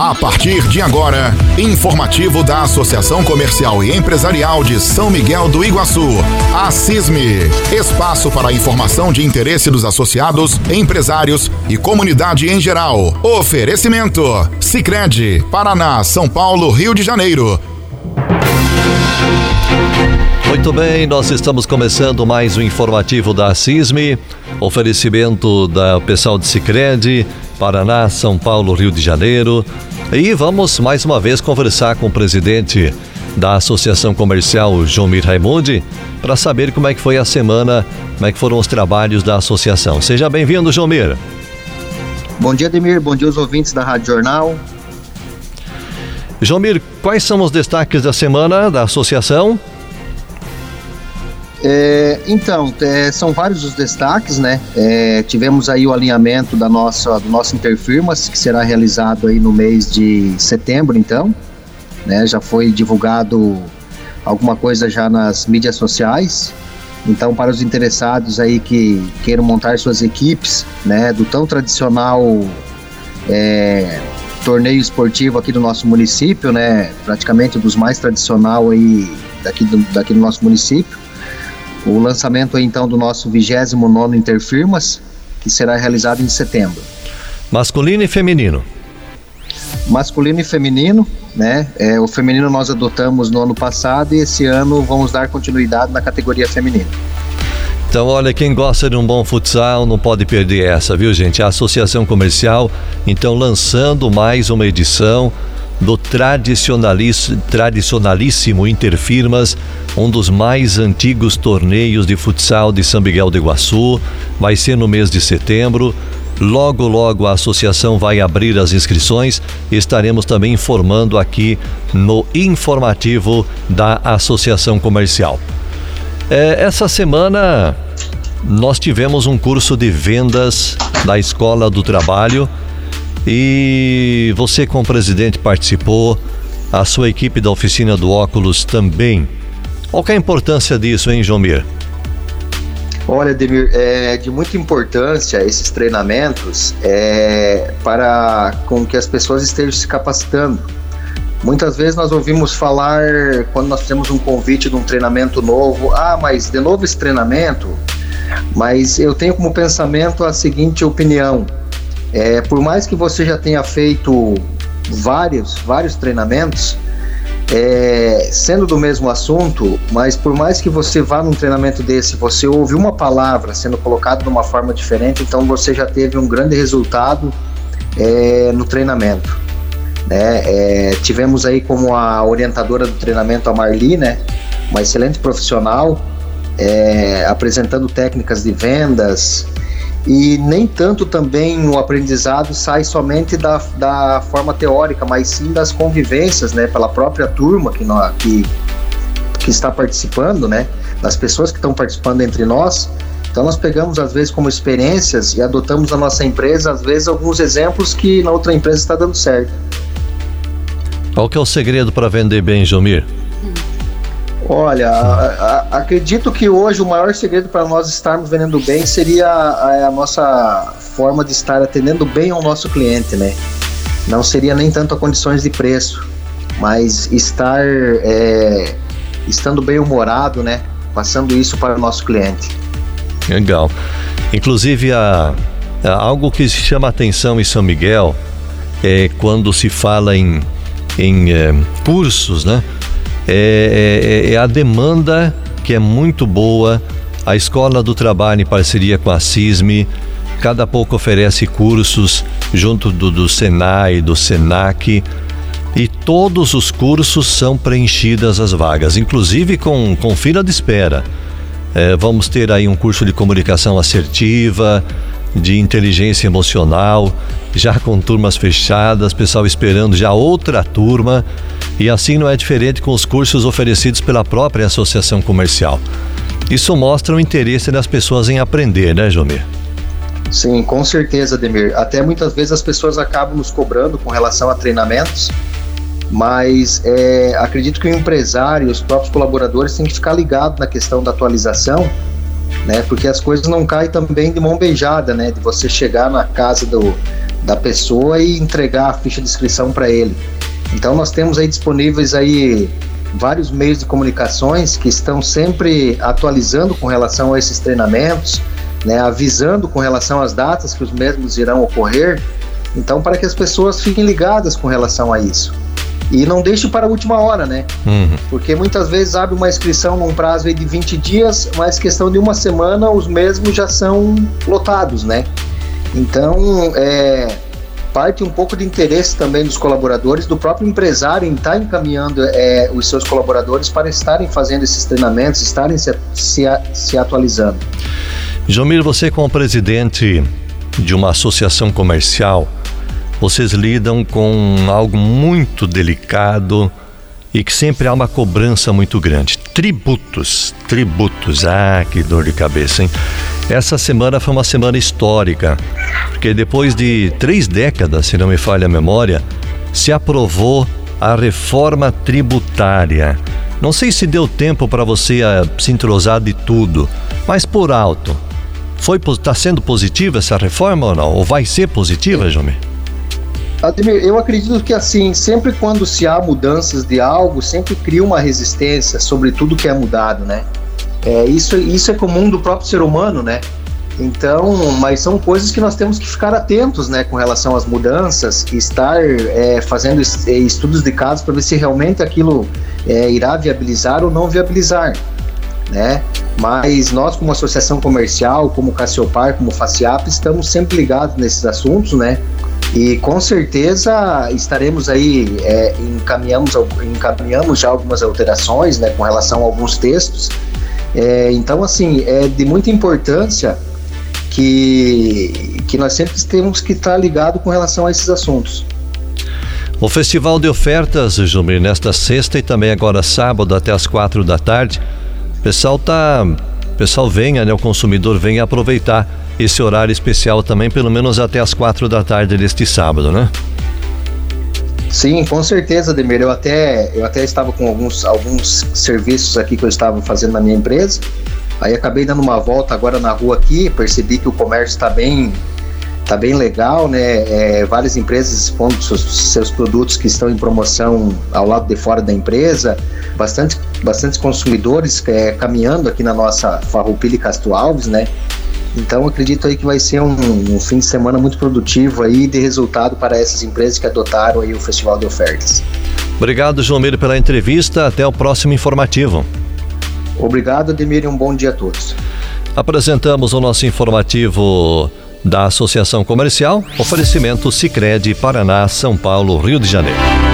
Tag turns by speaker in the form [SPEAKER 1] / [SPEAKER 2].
[SPEAKER 1] A partir de agora, informativo da Associação Comercial e Empresarial de São Miguel do Iguaçu, a CISME. Espaço para informação de interesse dos associados, empresários e comunidade em geral. Oferecimento: Sicredi, Paraná, São Paulo, Rio de Janeiro.
[SPEAKER 2] Muito bem, nós estamos começando mais um informativo da CISME, oferecimento da pessoal de Sicredi, Paraná, São Paulo, Rio de Janeiro. E vamos mais uma vez conversar com o presidente da Associação Comercial, Jomir Raimundi, para saber como é que foi a semana, como é que foram os trabalhos da associação. Seja bem-vindo, Jomir.
[SPEAKER 3] Bom dia, Demir. Bom dia aos ouvintes da Rádio Jornal.
[SPEAKER 2] Jomir, quais são os destaques da semana da associação?
[SPEAKER 3] É, então, é, são vários os destaques, né? É, tivemos aí o alinhamento da nossa, do nosso Interfirmas, que será realizado aí no mês de setembro, então. Né? Já foi divulgado alguma coisa já nas mídias sociais. Então, para os interessados aí que queiram montar suas equipes, né, do tão tradicional é, torneio esportivo aqui do nosso município, né, praticamente dos mais tradicional aí daqui do, daqui do nosso município, o lançamento então do nosso 29 Interfirmas, que será realizado em setembro.
[SPEAKER 2] Masculino e feminino.
[SPEAKER 3] Masculino e feminino, né? É, o feminino nós adotamos no ano passado e esse ano vamos dar continuidade na categoria feminina.
[SPEAKER 2] Então, olha, quem gosta de um bom futsal não pode perder essa, viu, gente? A Associação Comercial, então, lançando mais uma edição do tradicionalíssimo Interfirmas, um dos mais antigos torneios de futsal de São Miguel do Iguaçu. Vai ser no mês de setembro. Logo, logo a associação vai abrir as inscrições estaremos também informando aqui no informativo da Associação Comercial. É, essa semana nós tivemos um curso de vendas da Escola do Trabalho e você, como presidente, participou, a sua equipe da oficina do óculos também. Qual é a importância disso, hein, Jomir?
[SPEAKER 3] Olha, Demir, é de muita importância esses treinamentos é, para com que as pessoas estejam se capacitando. Muitas vezes nós ouvimos falar, quando nós temos um convite de um treinamento novo, ah, mas de novo esse treinamento? Mas eu tenho como pensamento a seguinte opinião: é, por mais que você já tenha feito vários, vários treinamentos, é, sendo do mesmo assunto, mas por mais que você vá num treinamento desse, você ouve uma palavra sendo colocada de uma forma diferente, então você já teve um grande resultado é, no treinamento. Né? É, tivemos aí como a orientadora do treinamento a Marli, né? uma excelente profissional, é, apresentando técnicas de vendas, e nem tanto também o aprendizado sai somente da, da forma teórica, mas sim das convivências, né, pela própria turma que, nós, que, que está participando, né, das pessoas que estão participando entre nós. Então nós pegamos às vezes como experiências e adotamos na nossa empresa às vezes alguns exemplos que na outra empresa está dando certo.
[SPEAKER 2] Qual que é o segredo para vender bem, Jomir?
[SPEAKER 3] Olha, a, a, acredito que hoje o maior segredo para nós estarmos vendendo bem seria a, a, nossa forma de estar atendendo bem ao nosso cliente, né? Não seria nem tanto a condições de preço, mas estar é, estando bem humorado, né? Passando isso para o nosso cliente.
[SPEAKER 2] Legal. Inclusive, a, algo que chama atenção em São Miguel é quando se fala em, em é, cursos, né? É, é, é, a demanda que é muito boa. A Escola do Trabalho, em parceria com a CISME, cada pouco oferece cursos junto do, do Senai, do Senac. E todos os cursos são preenchidas as vagas, inclusive com, com fila de espera. É, vamos ter aí um curso de comunicação assertiva, de inteligência emocional, já com turmas fechadas, pessoal esperando já outra turma. E assim não é diferente com os cursos oferecidos pela própria associação comercial. Isso mostra o interesse das pessoas em aprender, né, Jomir?
[SPEAKER 3] Sim, com certeza, Demir. Até muitas vezes as pessoas acabam nos cobrando com relação a treinamentos, mas é, acredito que o empresário os próprios colaboradores têm que ficar ligados na questão da atualização, né? Porque as coisas não caem também de mão beijada, né? De você chegar na casa do, da pessoa e entregar a ficha de inscrição para ele. Então nós temos aí disponíveis aí vários meios de comunicações que estão sempre atualizando com relação a esses treinamentos, né, avisando com relação às datas que os mesmos irão ocorrer. Então para que as pessoas fiquem ligadas com relação a isso. E não deixe para a última hora, né? Uhum. Porque muitas vezes abre uma inscrição num prazo de 20 dias, mas questão de uma semana os mesmos já são lotados, né? Então, é, parte um pouco de interesse também dos colaboradores, do próprio empresário em estar tá encaminhando é, os seus colaboradores para estarem fazendo esses treinamentos, estarem se, se, se atualizando.
[SPEAKER 2] Jomir, você como presidente de uma associação comercial, vocês lidam com algo muito delicado e que sempre há uma cobrança muito grande. Tributos, tributos. Ah, que dor de cabeça, hein? Essa semana foi uma semana histórica, porque depois de três décadas, se não me falha a memória, se aprovou a reforma tributária. Não sei se deu tempo para você uh, se entrosar de tudo, mas por alto. Foi está sendo positiva essa reforma ou não? Ou vai ser positiva, Jomir?
[SPEAKER 3] Ademir, eu acredito que assim, sempre quando se há mudanças de algo, sempre cria uma resistência sobre tudo que é mudado, né? É, isso, isso é comum do próprio ser humano, né? Então, mas são coisas que nós temos que ficar atentos, né, com relação às mudanças, estar é, fazendo é, estudos de casos para ver se realmente aquilo é, irá viabilizar ou não viabilizar, né? Mas nós, como associação comercial, como Cassiopar, como Faciap, estamos sempre ligados nesses assuntos, né? E com certeza estaremos aí, é, encaminhamos, encaminhamos já algumas alterações né, com relação a alguns textos. É, então, assim, é de muita importância que, que nós sempre temos que estar ligado com relação a esses assuntos.
[SPEAKER 2] O Festival de Ofertas, Jumir, nesta sexta e também agora sábado até as quatro da tarde, o pessoal tá, pessoal venha, né, o consumidor venha aproveitar esse horário especial também, pelo menos até as quatro da tarde deste sábado, né?
[SPEAKER 3] Sim, com certeza, Demir. Eu até, eu até estava com alguns, alguns serviços aqui que eu estava fazendo na minha empresa. Aí acabei dando uma volta agora na rua aqui, percebi que o comércio está bem, tá bem legal, né? É, várias empresas expondo seus, seus, produtos que estão em promoção ao lado de fora da empresa, bastante, bastantes consumidores é, caminhando aqui na nossa Farroupilha Castro Alves, né? Então acredito aí que vai ser um, um, fim de semana muito produtivo aí de resultado para essas empresas que adotaram aí o Festival de Ofertas.
[SPEAKER 2] Obrigado, João Meiro, pela entrevista. Até o próximo informativo.
[SPEAKER 3] Obrigado, Ademir, e um bom dia a todos.
[SPEAKER 2] Apresentamos o nosso informativo da Associação Comercial, oferecimento Sicredi Paraná, São Paulo, Rio de Janeiro.